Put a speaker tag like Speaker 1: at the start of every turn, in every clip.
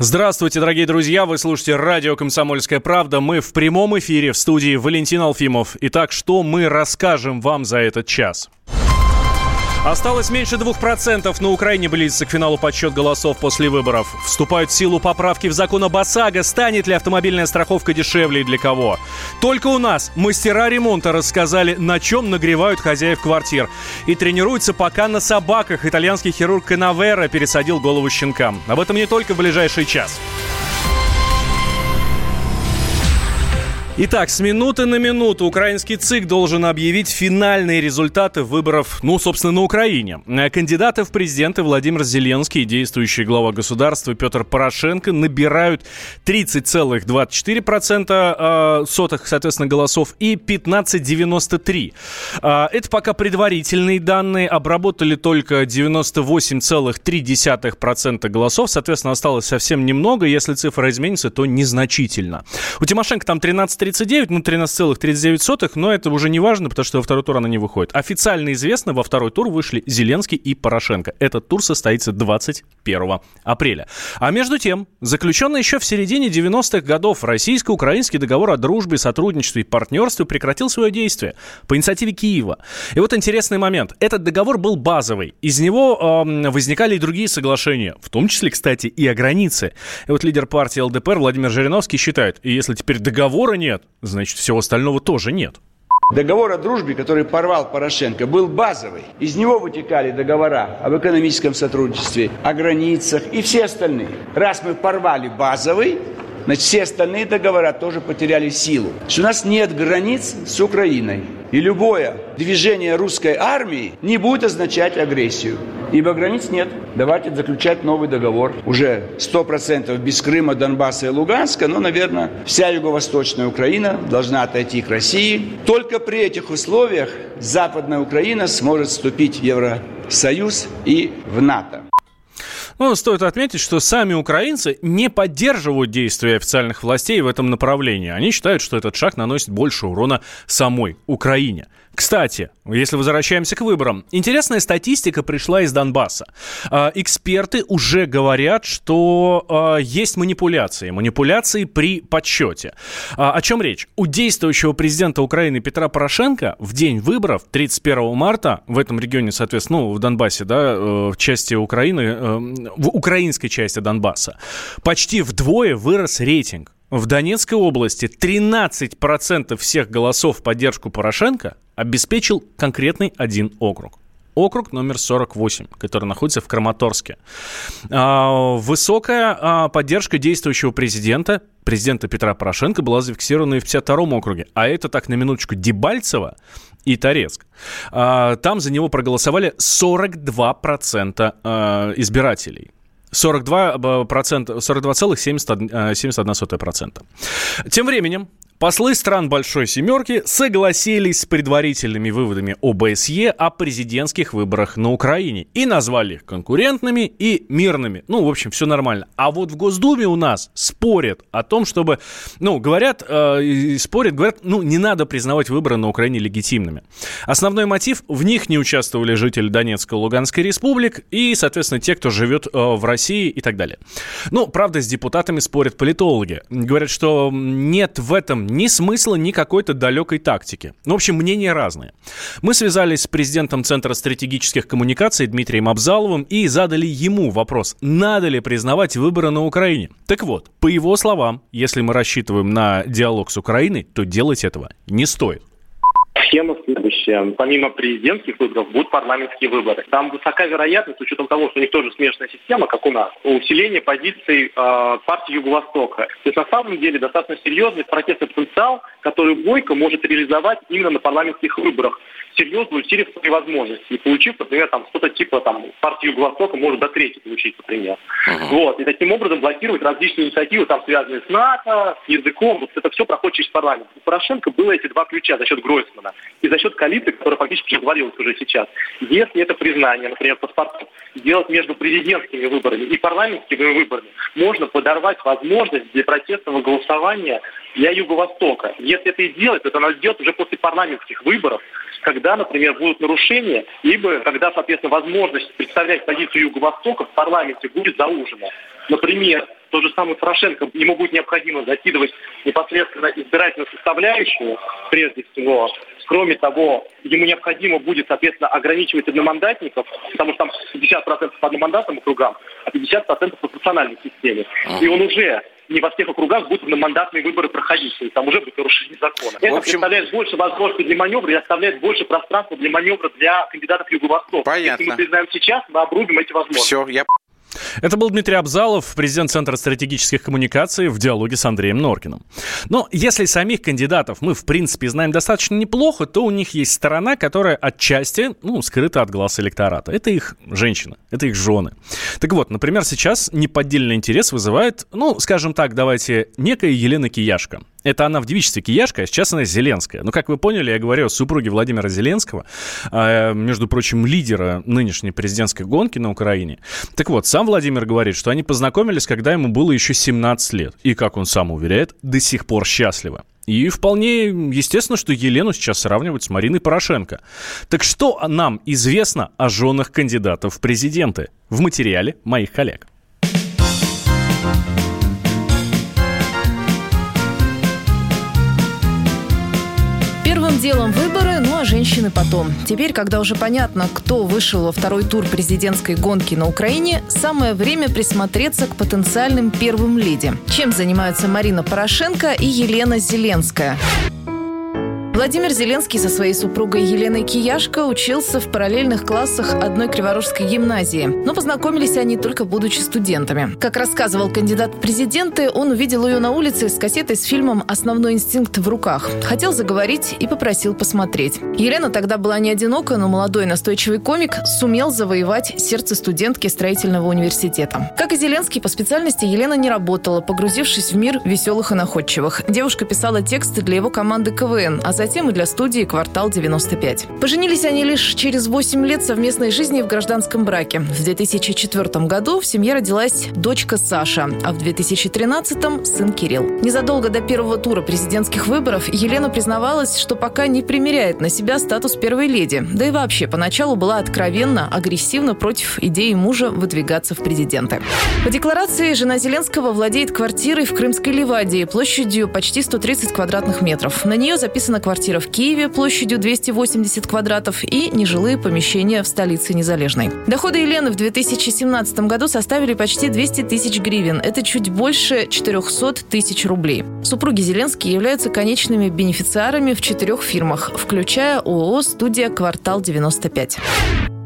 Speaker 1: Здравствуйте, дорогие друзья. Вы слушаете радио «Комсомольская правда». Мы в прямом эфире в студии Валентин Алфимов. Итак, что мы расскажем вам за этот час? Осталось меньше 2%. На Украине близится к финалу подсчет голосов после выборов. Вступают в силу поправки в закон об ОСАГО. Станет ли автомобильная страховка дешевле и для кого? Только у нас мастера ремонта рассказали, на чем нагревают хозяев квартир. И тренируются пока на собаках. Итальянский хирург Канавера пересадил голову щенкам. Об этом не только в ближайший час. Итак, с минуты на минуту украинский ЦИК должен объявить финальные результаты выборов, ну, собственно, на Украине. Кандидаты в президенты Владимир Зеленский и действующий глава государства Петр Порошенко набирают 30,24% э, сотых, соответственно, голосов и 15,93. Э, это пока предварительные данные. Обработали только 98,3% голосов. Соответственно, осталось совсем немного. Если цифра изменится, то незначительно. У Тимошенко там 13 39, ну 13,39, но это уже не важно, потому что во второй тур она не выходит. Официально известно, во второй тур вышли Зеленский и Порошенко. Этот тур состоится 21 апреля. А между тем, заключенный еще в середине 90-х годов российско-украинский договор о дружбе, сотрудничестве и партнерстве прекратил свое действие по инициативе Киева. И вот интересный момент. Этот договор был базовый. Из него э, возникали и другие соглашения, в том числе, кстати, и о границе. И вот лидер партии ЛДПР Владимир Жириновский считает, если теперь договора нет, нет, значит, всего остального тоже нет.
Speaker 2: Договор о дружбе, который порвал Порошенко, был базовый. Из него вытекали договора об экономическом сотрудничестве, о границах и все остальные. Раз мы порвали базовый, значит, все остальные договора тоже потеряли силу. Что у нас нет границ с Украиной. И любое движение русской армии не будет означать агрессию. Ибо границ нет. Давайте заключать новый договор. Уже 100% без Крыма, Донбасса и Луганска, но, наверное, вся юго-восточная Украина должна отойти к России. Только при этих условиях Западная Украина сможет вступить в Евросоюз и в НАТО.
Speaker 1: Ну, стоит отметить, что сами украинцы не поддерживают действия официальных властей в этом направлении. Они считают, что этот шаг наносит больше урона самой Украине. Кстати, если возвращаемся к выборам, интересная статистика пришла из Донбасса. Э, эксперты уже говорят, что э, есть манипуляции, манипуляции при подсчете. Э, о чем речь? У действующего президента Украины Петра Порошенко в день выборов 31 марта в этом регионе, соответственно, ну, в Донбассе, да, э, в части Украины, э, в украинской части Донбасса, почти вдвое вырос рейтинг. В Донецкой области 13% всех голосов в поддержку Порошенко обеспечил конкретный один округ округ номер 48, который находится в Краматорске. А, высокая а, поддержка действующего президента, президента Петра Порошенко, была зафиксирована и в 52-м округе. А это так, на минуточку, Дебальцево и Торецк. А, там за него проголосовали 42% избирателей. 42%, 42,71%. Тем временем Послы стран Большой Семерки согласились с предварительными выводами ОБСЕ о президентских выборах на Украине и назвали их конкурентными и мирными. Ну, в общем, все нормально. А вот в Госдуме у нас спорят о том, чтобы, ну, говорят, э, спорят, говорят, ну, не надо признавать выборы на Украине легитимными. Основной мотив, в них не участвовали жители Донецкой и Луганской республик и, соответственно, те, кто живет э, в России и так далее. Ну, правда, с депутатами спорят политологи. Говорят, что нет в этом ни смысла, ни какой-то далекой тактики. Ну, в общем, мнения разные. Мы связались с президентом Центра стратегических коммуникаций Дмитрием Абзаловым и задали ему вопрос, надо ли признавать выборы на Украине. Так вот, по его словам, если мы рассчитываем на диалог с Украиной, то делать этого не стоит
Speaker 3: схема следующая. Помимо президентских выборов будут парламентские выборы. Там высока вероятность, с учетом того, что у них тоже смешанная система, как у нас, усиление позиций э, партии Юго-Востока. То есть на самом деле достаточно серьезный протестный потенциал, который Бойко может реализовать именно на парламентских выборах серьезно усилив свои возможности и получив, например, там что-то типа там партию Юго-Востока может до третьей получить, например. Uh-huh. Вот. И таким образом блокировать различные инициативы, там связанные с НАТО, с языком. Вот это все проходит через парламент. У Порошенко было эти два ключа за счет Гройсмана и за счет коалиции, которая фактически развалилась уже сейчас. Если это признание, например, паспортов, делать между президентскими выборами и парламентскими выборами, можно подорвать возможность для протестного голосования для Юго-Востока. Если это и делать, то это надо сделать уже после парламентских выборов, когда, например, будут нарушения, либо когда, соответственно, возможность представлять позицию Юго-Востока в парламенте будет заужена. Например, тот же самый Порошенко, ему будет необходимо закидывать непосредственно избирательную составляющую, прежде всего. Кроме того, ему необходимо будет, соответственно, ограничивать одномандатников, потому что там 50% по одномандатным округам, а 50% по пропорциональной системе. И он уже не во всех округах будут мандатные выборы проходить, то есть там уже будет нарушение закона. Это общем... представляет больше возможностей для маневра и оставляет больше пространства для маневра для кандидатов Юго-Востока.
Speaker 4: Понятно.
Speaker 3: Если мы признаем сейчас, мы обрубим эти возможности.
Speaker 4: Все, я
Speaker 1: это был Дмитрий Абзалов, президент Центра стратегических коммуникаций в диалоге с Андреем Норкиным. Но если самих кандидатов мы, в принципе, знаем достаточно неплохо, то у них есть сторона, которая отчасти, ну, скрыта от глаз электората. Это их женщины, это их жены. Так вот, например, сейчас неподдельный интерес вызывает, ну, скажем так, давайте, некая Елена Кияшко. Это она в девичестве Кияшка, а сейчас она Зеленская. Ну, как вы поняли, я говорю о супруге Владимира Зеленского, э, между прочим, лидера нынешней президентской гонки на Украине. Так вот, сам Владимир говорит, что они познакомились, когда ему было еще 17 лет. И, как он сам уверяет, до сих пор счастливы. И вполне естественно, что Елену сейчас сравнивают с Мариной Порошенко. Так что нам известно о женах кандидатов в президенты? В материале моих коллег.
Speaker 5: Первым делом выборы, ну а женщины потом. Теперь, когда уже понятно, кто вышел во второй тур президентской гонки на Украине, самое время присмотреться к потенциальным первым леди. Чем занимаются Марина Порошенко и Елена Зеленская. Владимир Зеленский со своей супругой Еленой Кияшко учился в параллельных классах одной Криворожской гимназии. Но познакомились они только будучи студентами. Как рассказывал кандидат в президенты, он увидел ее на улице с кассетой с фильмом «Основной инстинкт» в руках. Хотел заговорить и попросил посмотреть. Елена тогда была не одинока, но молодой настойчивый комик сумел завоевать сердце студентки строительного университета. Как и Зеленский, по специальности Елена не работала, погрузившись в мир веселых и находчивых. Девушка писала тексты для его команды КВН, а затем затем и для студии «Квартал 95». Поженились они лишь через 8 лет совместной жизни в гражданском браке. В 2004 году в семье родилась дочка Саша, а в 2013 сын Кирилл. Незадолго до первого тура президентских выборов Елена признавалась, что пока не примеряет на себя статус первой леди, да и вообще поначалу была откровенно, агрессивно против идеи мужа выдвигаться в президенты. По декларации жена Зеленского владеет квартирой в Крымской Ливадии площадью почти 130 квадратных метров. На нее записана квартира квартира в Киеве площадью 280 квадратов и нежилые помещения в столице Незалежной. Доходы Елены в 2017 году составили почти 200 тысяч гривен. Это чуть больше 400 тысяч рублей. Супруги Зеленские являются конечными бенефициарами в четырех фирмах, включая ООО «Студия Квартал 95».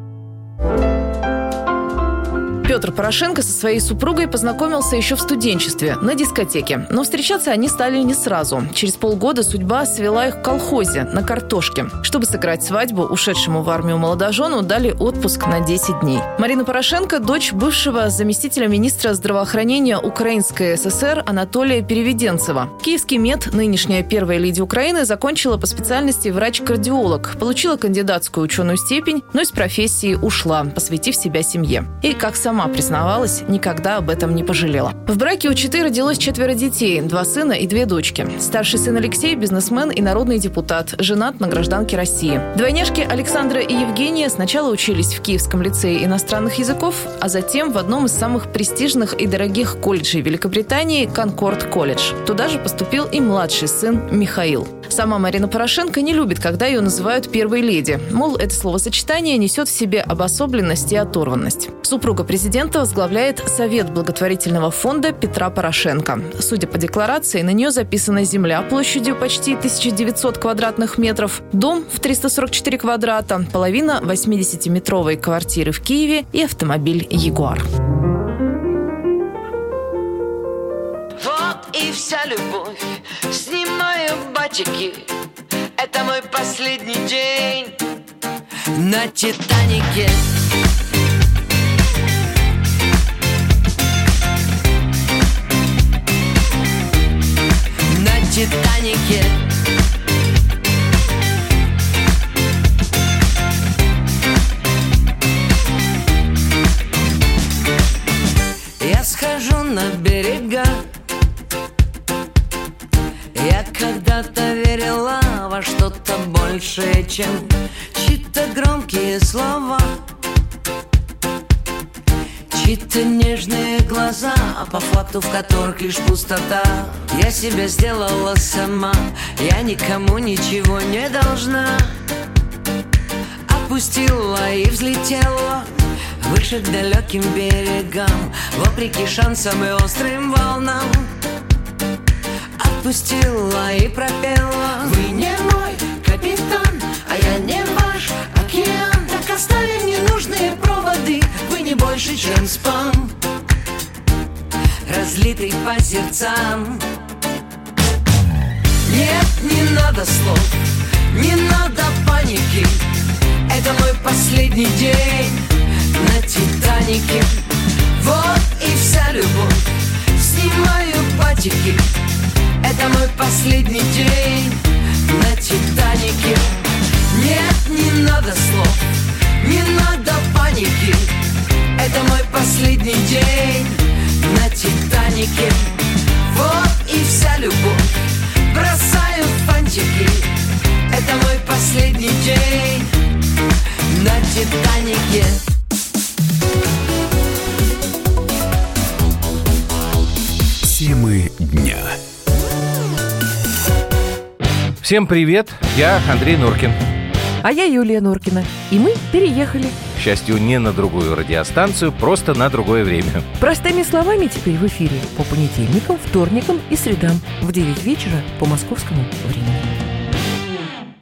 Speaker 5: Петр Порошенко со своей супругой познакомился еще в студенчестве, на дискотеке. Но встречаться они стали не сразу. Через полгода судьба свела их в колхозе, на картошке. Чтобы сыграть свадьбу, ушедшему в армию молодожену дали отпуск на 10 дней. Марина Порошенко – дочь бывшего заместителя министра здравоохранения Украинской ССР Анатолия Переведенцева. Киевский мед, нынешняя первая леди Украины, закончила по специальности врач-кардиолог, получила кандидатскую ученую степень, но из профессии ушла, посвятив себя семье. И, как сама сама признавалась, никогда об этом не пожалела. В браке у Читы родилось четверо детей, два сына и две дочки. Старший сын Алексей – бизнесмен и народный депутат, женат на гражданке России. Двойняшки Александра и Евгения сначала учились в Киевском лицее иностранных языков, а затем в одном из самых престижных и дорогих колледжей Великобритании – Конкорд колледж. Туда же поступил и младший сын Михаил. Сама Марина Порошенко не любит, когда ее называют первой леди. Мол, это словосочетание несет в себе обособленность и оторванность. Супруга президента возглавляет Совет благотворительного фонда Петра Порошенко. Судя по декларации, на нее записана земля площадью почти 1900 квадратных метров, дом в 344 квадрата, половина 80-метровой квартиры в Киеве и автомобиль «Ягуар».
Speaker 6: Вот и вся любовь Снимаю батики Это мой последний день На Титанике Титанике. Я схожу на берега. Я когда-то верила во что-то большее, чем чьи-то громкие слова Какие-то нежные глаза, а по факту в которых лишь пустота. Я себя сделала сама, я никому ничего не должна. Опустила и взлетела выше к далеким берегам Вопреки шансам и острым волнам. Отпустила и пропела. Вы не мой капитан, а я не ваш океан оставим ненужные проводы. Вы не больше, чем спам Разлитый по сердцам. Нет, не надо слов, не надо паники. Это мой последний день на Титанике Вот и вся любовь Снимаю патики Это мой последний день на Титанике Титанике Вот и вся любовь Бросаю фантики Это мой последний день на Титанике
Speaker 4: Темы дня.
Speaker 7: Всем привет, я Андрей Нуркин.
Speaker 8: А я Юлия Нуркина. И мы переехали.
Speaker 7: Счастью, не на другую радиостанцию, просто на другое время.
Speaker 8: Простыми словами теперь в эфире по понедельникам, вторникам и средам в 9 вечера по московскому времени.